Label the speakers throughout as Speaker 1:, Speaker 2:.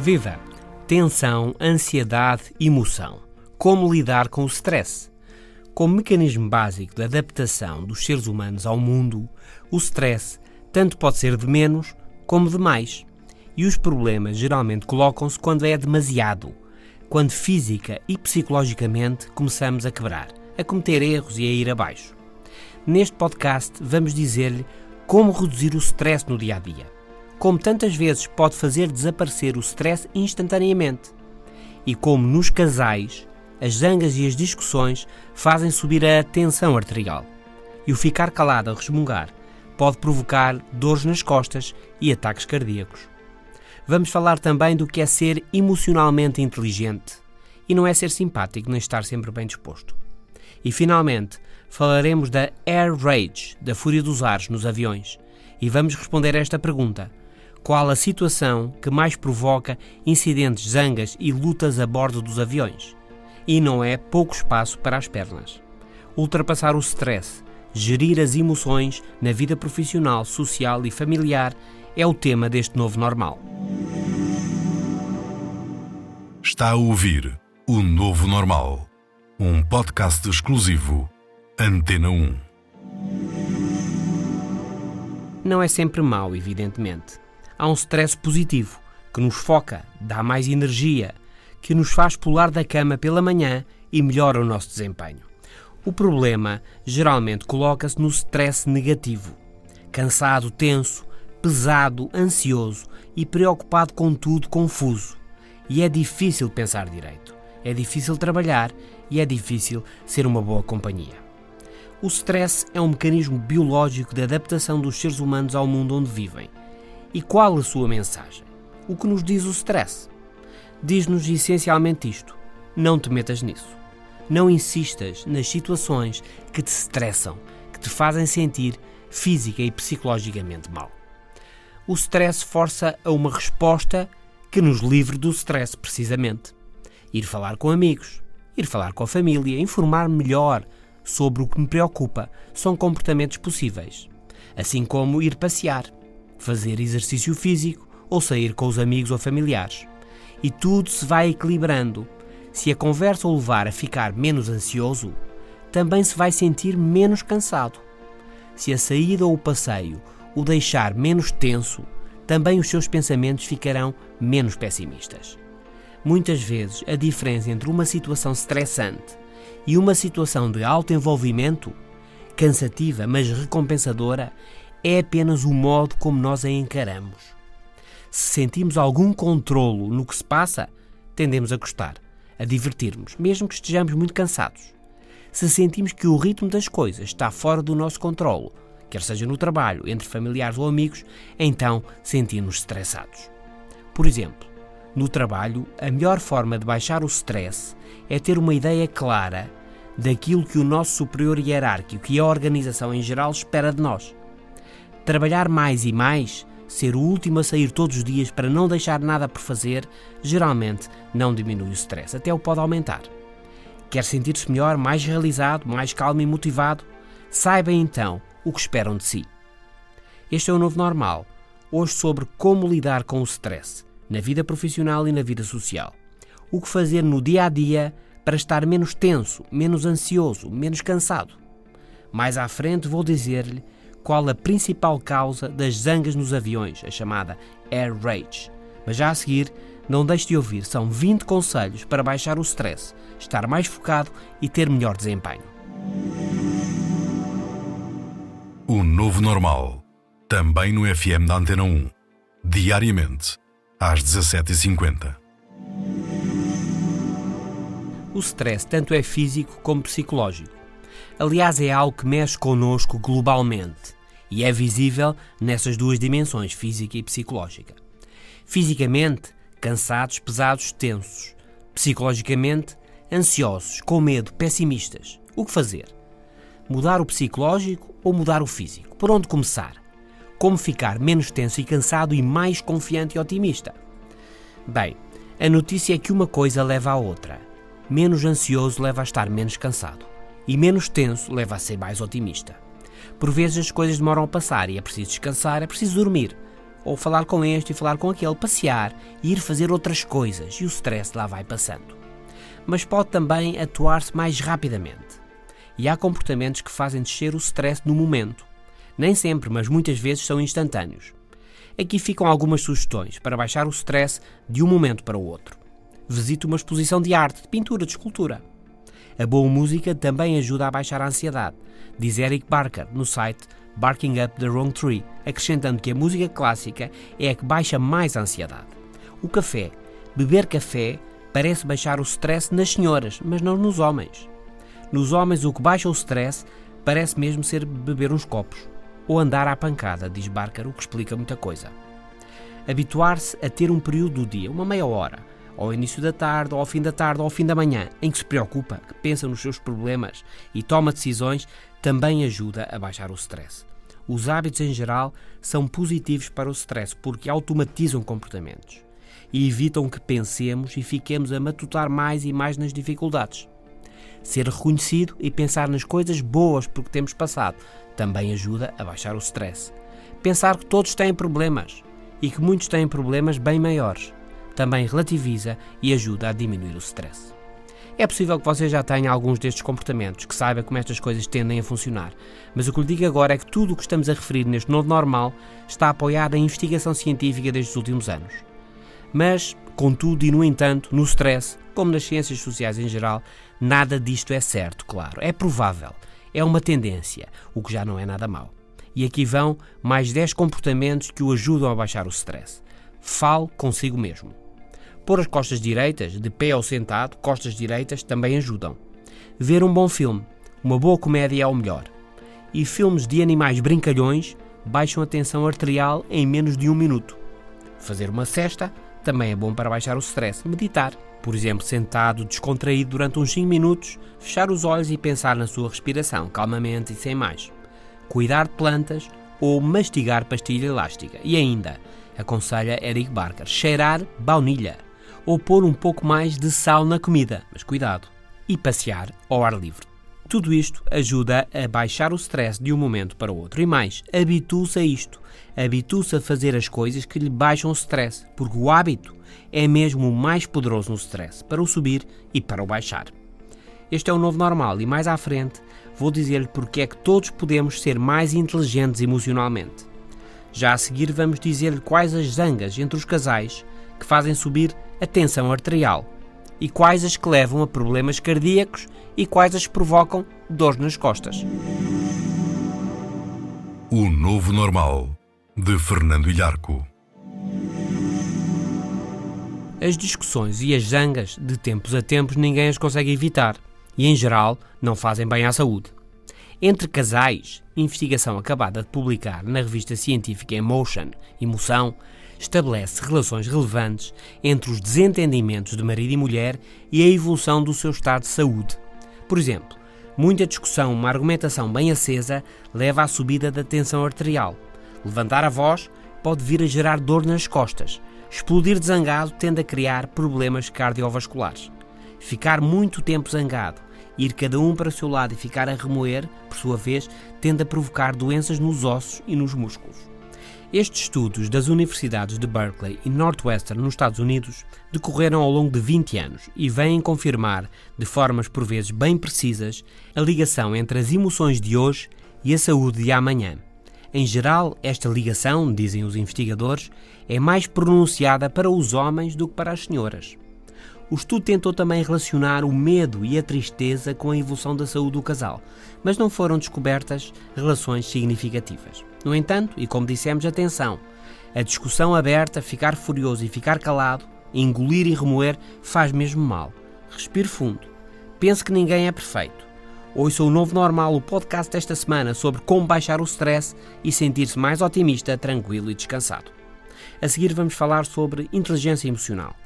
Speaker 1: Viva! Tensão, ansiedade, emoção. Como lidar com o stress? Como mecanismo básico de adaptação dos seres humanos ao mundo, o stress tanto pode ser de menos como de mais. E os problemas geralmente colocam-se quando é demasiado, quando física e psicologicamente começamos a quebrar, a cometer erros e a ir abaixo. Neste podcast vamos dizer-lhe como reduzir o stress no dia a dia como tantas vezes pode fazer desaparecer o stress instantaneamente. E como nos casais, as zangas e as discussões fazem subir a tensão arterial. E o ficar calado a resmungar pode provocar dores nas costas e ataques cardíacos. Vamos falar também do que é ser emocionalmente inteligente. E não é ser simpático nem estar sempre bem disposto. E finalmente, falaremos da air rage, da fúria dos ares nos aviões. E vamos responder a esta pergunta: qual a situação que mais provoca incidentes, zangas e lutas a bordo dos aviões. E não é pouco espaço para as pernas. Ultrapassar o stress, gerir as emoções na vida profissional, social e familiar é o tema deste novo normal.
Speaker 2: Está a ouvir o Novo Normal, um podcast exclusivo Antena 1.
Speaker 1: Não é sempre mau, evidentemente há um stress positivo que nos foca, dá mais energia, que nos faz pular da cama pela manhã e melhora o nosso desempenho. O problema geralmente coloca-se no stress negativo. Cansado, tenso, pesado, ansioso e preocupado com tudo, confuso. E é difícil pensar direito, é difícil trabalhar e é difícil ser uma boa companhia. O stress é um mecanismo biológico de adaptação dos seres humanos ao mundo onde vivem e qual a sua mensagem? O que nos diz o stress? Diz-nos essencialmente isto: não te metas nisso. Não insistas nas situações que te estressam, que te fazem sentir física e psicologicamente mal. O stress força a uma resposta que nos livre do stress, precisamente. Ir falar com amigos, ir falar com a família, informar melhor sobre o que me preocupa são comportamentos possíveis. Assim como ir passear fazer exercício físico ou sair com os amigos ou familiares. E tudo se vai equilibrando. Se a conversa o levar a ficar menos ansioso, também se vai sentir menos cansado. Se a saída ou o passeio o deixar menos tenso, também os seus pensamentos ficarão menos pessimistas. Muitas vezes, a diferença entre uma situação estressante e uma situação de alto envolvimento, cansativa mas recompensadora, é apenas o modo como nós a encaramos. Se sentimos algum controlo no que se passa, tendemos a gostar, a divertir-nos, mesmo que estejamos muito cansados. Se sentimos que o ritmo das coisas está fora do nosso controlo, quer seja no trabalho, entre familiares ou amigos, então sentimos estressados. Por exemplo, no trabalho, a melhor forma de baixar o stress é ter uma ideia clara daquilo que o nosso superior hierárquico e a organização em geral espera de nós. Trabalhar mais e mais, ser o último a sair todos os dias para não deixar nada por fazer, geralmente não diminui o stress, até o pode aumentar. Quer sentir-se melhor, mais realizado, mais calmo e motivado? Saiba então o que esperam de si. Este é o novo normal. Hoje sobre como lidar com o stress na vida profissional e na vida social. O que fazer no dia a dia para estar menos tenso, menos ansioso, menos cansado. Mais à frente vou dizer-lhe qual a principal causa das zangas nos aviões, a chamada air rage. Mas já a seguir, não deixe de ouvir, são 20 conselhos para baixar o stress, estar mais focado e ter melhor desempenho.
Speaker 2: O novo normal, também no FM da Antena 1, diariamente, às 17h50.
Speaker 1: O stress tanto é físico como psicológico. Aliás, é algo que mexe connosco globalmente e é visível nessas duas dimensões, física e psicológica. Fisicamente, cansados, pesados, tensos. Psicologicamente, ansiosos, com medo, pessimistas. O que fazer? Mudar o psicológico ou mudar o físico? Por onde começar? Como ficar menos tenso e cansado e mais confiante e otimista? Bem, a notícia é que uma coisa leva à outra. Menos ansioso leva a estar menos cansado. E menos tenso leva a ser mais otimista. Por vezes as coisas demoram a passar e é preciso descansar, é preciso dormir. Ou falar com este e falar com aquele, passear e ir fazer outras coisas e o stress lá vai passando. Mas pode também atuar-se mais rapidamente. E há comportamentos que fazem descer o stress no momento. Nem sempre, mas muitas vezes são instantâneos. Aqui ficam algumas sugestões para baixar o stress de um momento para o outro. Visite uma exposição de arte, de pintura, de escultura. A boa música também ajuda a baixar a ansiedade, diz Eric Barker no site Barking Up the Wrong Tree, acrescentando que a música clássica é a que baixa mais a ansiedade. O café. Beber café parece baixar o stress nas senhoras, mas não nos homens. Nos homens, o que baixa o stress parece mesmo ser beber uns copos ou andar à pancada, diz Barker, o que explica muita coisa. Habituar-se a ter um período do dia, uma meia hora, ao início da tarde, ou ao fim da tarde, ou ao fim da manhã, em que se preocupa, que pensa nos seus problemas e toma decisões, também ajuda a baixar o stress. Os hábitos em geral são positivos para o stress porque automatizam comportamentos e evitam que pensemos e fiquemos a matutar mais e mais nas dificuldades. Ser reconhecido e pensar nas coisas boas por que temos passado também ajuda a baixar o stress. Pensar que todos têm problemas e que muitos têm problemas bem maiores também relativiza e ajuda a diminuir o stress. É possível que você já tenha alguns destes comportamentos, que saiba como estas coisas tendem a funcionar, mas o que lhe digo agora é que tudo o que estamos a referir neste novo normal está apoiado em investigação científica desde os últimos anos. Mas, contudo e no entanto, no stress, como nas ciências sociais em geral, nada disto é certo, claro. É provável. É uma tendência, o que já não é nada mau. E aqui vão mais 10 comportamentos que o ajudam a baixar o stress. Fale consigo mesmo. Pôr as costas direitas, de pé ou sentado, costas direitas, também ajudam. Ver um bom filme. Uma boa comédia é o melhor. E filmes de animais brincalhões baixam a tensão arterial em menos de um minuto. Fazer uma cesta também é bom para baixar o stress. Meditar. Por exemplo, sentado, descontraído durante uns 5 minutos, fechar os olhos e pensar na sua respiração, calmamente e sem mais. Cuidar de plantas ou mastigar pastilha elástica. E ainda, aconselha Eric Barker, cheirar baunilha ou pôr um pouco mais de sal na comida, mas cuidado, e passear ao ar livre. Tudo isto ajuda a baixar o stress de um momento para o outro. E mais, habitue-se a isto. Habitue-se a fazer as coisas que lhe baixam o stress, porque o hábito é mesmo o mais poderoso no stress, para o subir e para o baixar. Este é o novo normal e mais à frente vou dizer-lhe porque é que todos podemos ser mais inteligentes emocionalmente. Já a seguir vamos dizer-lhe quais as zangas entre os casais que fazem subir a tensão arterial e quais as que levam a problemas cardíacos e quais as que provocam dor nas costas.
Speaker 2: O Novo Normal, de Fernando Ilharco.
Speaker 1: As discussões e as zangas, de tempos a tempos, ninguém as consegue evitar e, em geral, não fazem bem à saúde. Entre casais, investigação acabada de publicar na revista científica Emotion, Emoção, estabelece relações relevantes entre os desentendimentos de marido e mulher e a evolução do seu estado de saúde. Por exemplo, muita discussão, uma argumentação bem acesa, leva à subida da tensão arterial. Levantar a voz pode vir a gerar dor nas costas. Explodir de zangado tende a criar problemas cardiovasculares. Ficar muito tempo zangado, ir cada um para o seu lado e ficar a remoer, por sua vez, tende a provocar doenças nos ossos e nos músculos. Estes estudos das universidades de Berkeley e Northwestern nos Estados Unidos decorreram ao longo de 20 anos e vêm confirmar, de formas por vezes bem precisas, a ligação entre as emoções de hoje e a saúde de amanhã. Em geral, esta ligação, dizem os investigadores, é mais pronunciada para os homens do que para as senhoras. O estudo tentou também relacionar o medo e a tristeza com a evolução da saúde do casal, mas não foram descobertas relações significativas. No entanto, e como dissemos, atenção, a discussão aberta, ficar furioso e ficar calado, engolir e remoer, faz mesmo mal. Respire fundo. Pense que ninguém é perfeito. Ouça o Novo Normal, o podcast desta semana sobre como baixar o stress e sentir-se mais otimista, tranquilo e descansado. A seguir vamos falar sobre inteligência emocional.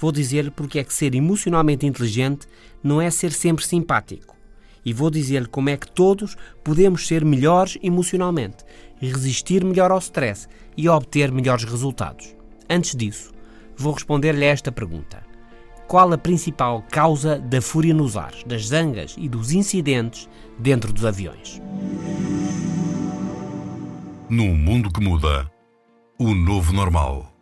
Speaker 1: Vou dizer porque é que ser emocionalmente inteligente não é ser sempre simpático. E vou dizer-lhe como é que todos podemos ser melhores emocionalmente, resistir melhor ao stress e obter melhores resultados. Antes disso, vou responder-lhe esta pergunta. Qual a principal causa da fúria nos ares, das zangas e dos incidentes dentro dos aviões?
Speaker 2: Num mundo que muda, o novo normal.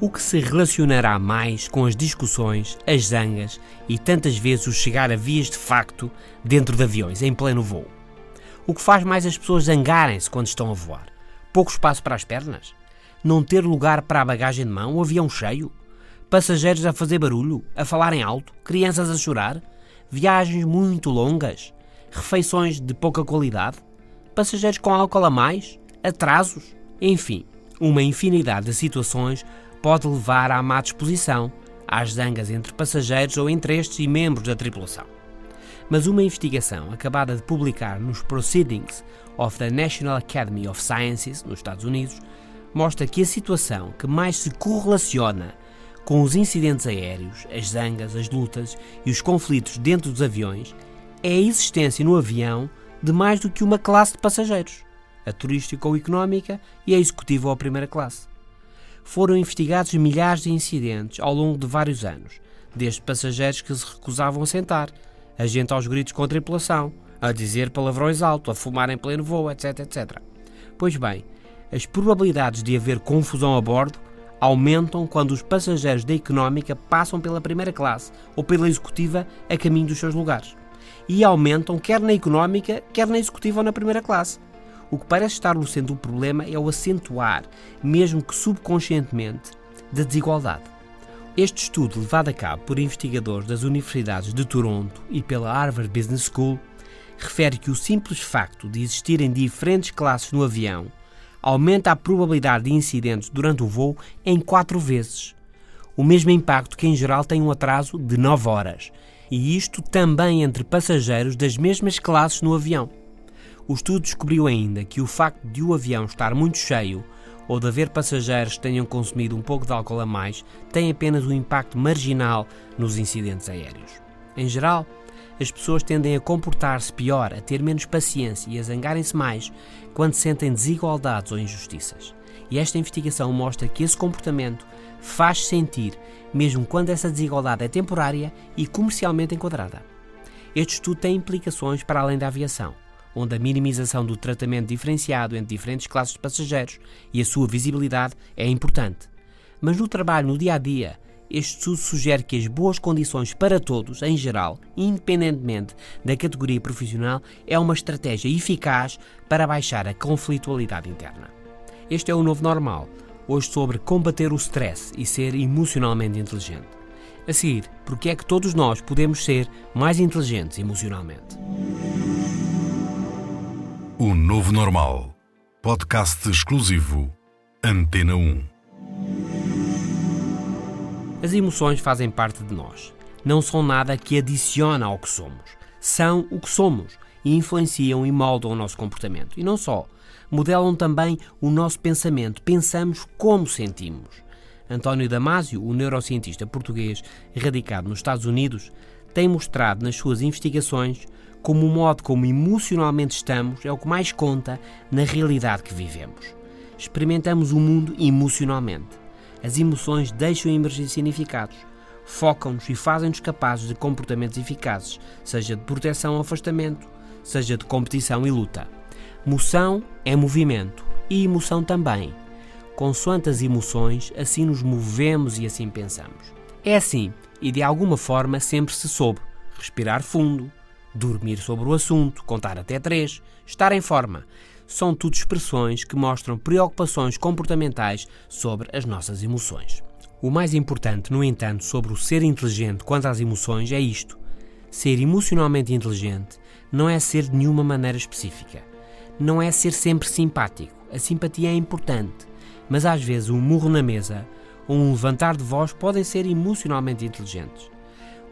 Speaker 1: O que se relacionará mais com as discussões, as zangas e tantas vezes o chegar a vias de facto dentro de aviões, em pleno voo? O que faz mais as pessoas zangarem-se quando estão a voar? Pouco espaço para as pernas? Não ter lugar para a bagagem de mão, o avião cheio? Passageiros a fazer barulho, a falarem alto, crianças a chorar? Viagens muito longas? Refeições de pouca qualidade? Passageiros com álcool a mais? Atrasos? Enfim, uma infinidade de situações pode levar à má disposição, às zangas entre passageiros ou entre estes e membros da tripulação. Mas uma investigação acabada de publicar nos Proceedings of the National Academy of Sciences, nos Estados Unidos, mostra que a situação que mais se correlaciona com os incidentes aéreos, as zangas, as lutas e os conflitos dentro dos aviões é a existência no avião de mais do que uma classe de passageiros, a turística ou económica e a executiva ou a primeira classe foram investigados milhares de incidentes ao longo de vários anos, desde passageiros que se recusavam a sentar, a gente aos gritos com a tripulação, a dizer palavrões alto, a fumar em pleno voo, etc, etc. Pois bem, as probabilidades de haver confusão a bordo aumentam quando os passageiros da económica passam pela primeira classe ou pela executiva a caminho dos seus lugares. E aumentam quer na económica, quer na executiva ou na primeira classe. O que parece estar no centro do problema é o acentuar, mesmo que subconscientemente, da desigualdade. Este estudo, levado a cabo por investigadores das universidades de Toronto e pela Harvard Business School, refere que o simples facto de existirem diferentes classes no avião aumenta a probabilidade de incidentes durante o voo em quatro vezes. O mesmo impacto que, em geral, tem um atraso de 9 horas. E isto também entre passageiros das mesmas classes no avião. O estudo descobriu ainda que o facto de o avião estar muito cheio ou de haver passageiros que tenham consumido um pouco de álcool a mais tem apenas um impacto marginal nos incidentes aéreos. Em geral, as pessoas tendem a comportar-se pior, a ter menos paciência e a zangarem-se mais quando sentem desigualdades ou injustiças. E esta investigação mostra que esse comportamento faz sentir, mesmo quando essa desigualdade é temporária e comercialmente enquadrada. Este estudo tem implicações para além da aviação onde a minimização do tratamento diferenciado entre diferentes classes de passageiros e a sua visibilidade é importante. Mas no trabalho, no dia a dia, este estudo sugere que as boas condições para todos, em geral, independentemente da categoria profissional, é uma estratégia eficaz para baixar a conflitualidade interna. Este é o novo normal, hoje sobre combater o stress e ser emocionalmente inteligente. A seguir, porque é que todos nós podemos ser mais inteligentes emocionalmente?
Speaker 2: O Novo Normal. Podcast exclusivo. Antena 1.
Speaker 1: As emoções fazem parte de nós. Não são nada que adiciona ao que somos. São o que somos e influenciam e moldam o nosso comportamento. E não só. Modelam também o nosso pensamento. Pensamos como sentimos. António Damasio, o neurocientista português radicado nos Estados Unidos, tem mostrado nas suas investigações como o modo como emocionalmente estamos é o que mais conta na realidade que vivemos. Experimentamos o mundo emocionalmente. As emoções deixam emergir significados, focam-nos e fazem-nos capazes de comportamentos eficazes, seja de proteção ou afastamento, seja de competição e luta. Moção é movimento e emoção também. Consoante as emoções, assim nos movemos e assim pensamos. É assim, e de alguma forma sempre se soube respirar fundo, dormir sobre o assunto, contar até três, estar em forma. São tudo expressões que mostram preocupações comportamentais sobre as nossas emoções. O mais importante, no entanto, sobre o ser inteligente quanto às emoções é isto: ser emocionalmente inteligente não é ser de nenhuma maneira específica. Não é ser sempre simpático. A simpatia é importante, mas às vezes um murro na mesa ou um levantar de voz podem ser emocionalmente inteligentes.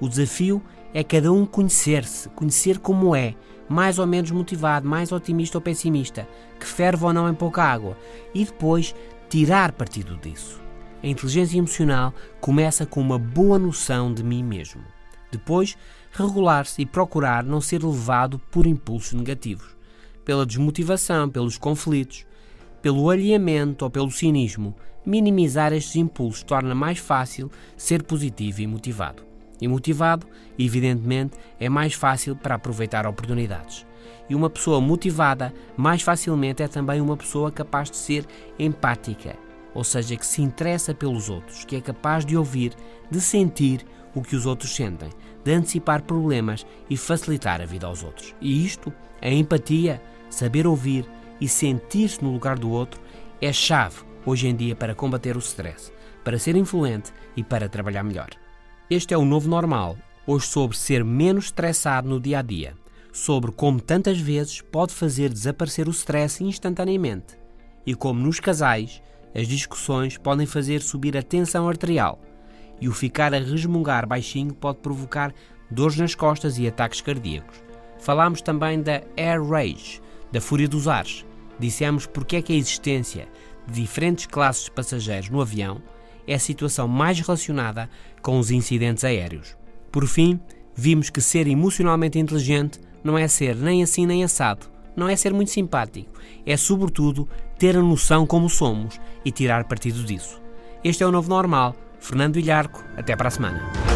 Speaker 1: O desafio é cada um conhecer-se, conhecer como é, mais ou menos motivado, mais otimista ou pessimista, que ferve ou não em pouca água, e depois tirar partido disso. A inteligência emocional começa com uma boa noção de mim mesmo. Depois, regular-se e procurar não ser levado por impulsos negativos, pela desmotivação, pelos conflitos, pelo alinhamento ou pelo cinismo. Minimizar estes impulsos torna mais fácil ser positivo e motivado. E motivado, evidentemente, é mais fácil para aproveitar oportunidades. E uma pessoa motivada, mais facilmente, é também uma pessoa capaz de ser empática, ou seja, que se interessa pelos outros, que é capaz de ouvir, de sentir o que os outros sentem, de antecipar problemas e facilitar a vida aos outros. E isto, a empatia, saber ouvir e sentir-se no lugar do outro, é chave hoje em dia para combater o stress, para ser influente e para trabalhar melhor. Este é o novo normal, hoje sobre ser menos estressado no dia a dia, sobre como tantas vezes pode fazer desaparecer o stress instantaneamente e como nos casais as discussões podem fazer subir a tensão arterial e o ficar a resmungar baixinho pode provocar dores nas costas e ataques cardíacos. Falámos também da air rage, da fúria dos ares. Dissemos porque é que a existência de diferentes classes de passageiros no avião é a situação mais relacionada com os incidentes aéreos. Por fim, vimos que ser emocionalmente inteligente não é ser nem assim nem assado, não é ser muito simpático, é sobretudo ter a noção como somos e tirar partido disso. Este é o novo normal. Fernando Ilharco, até para a semana.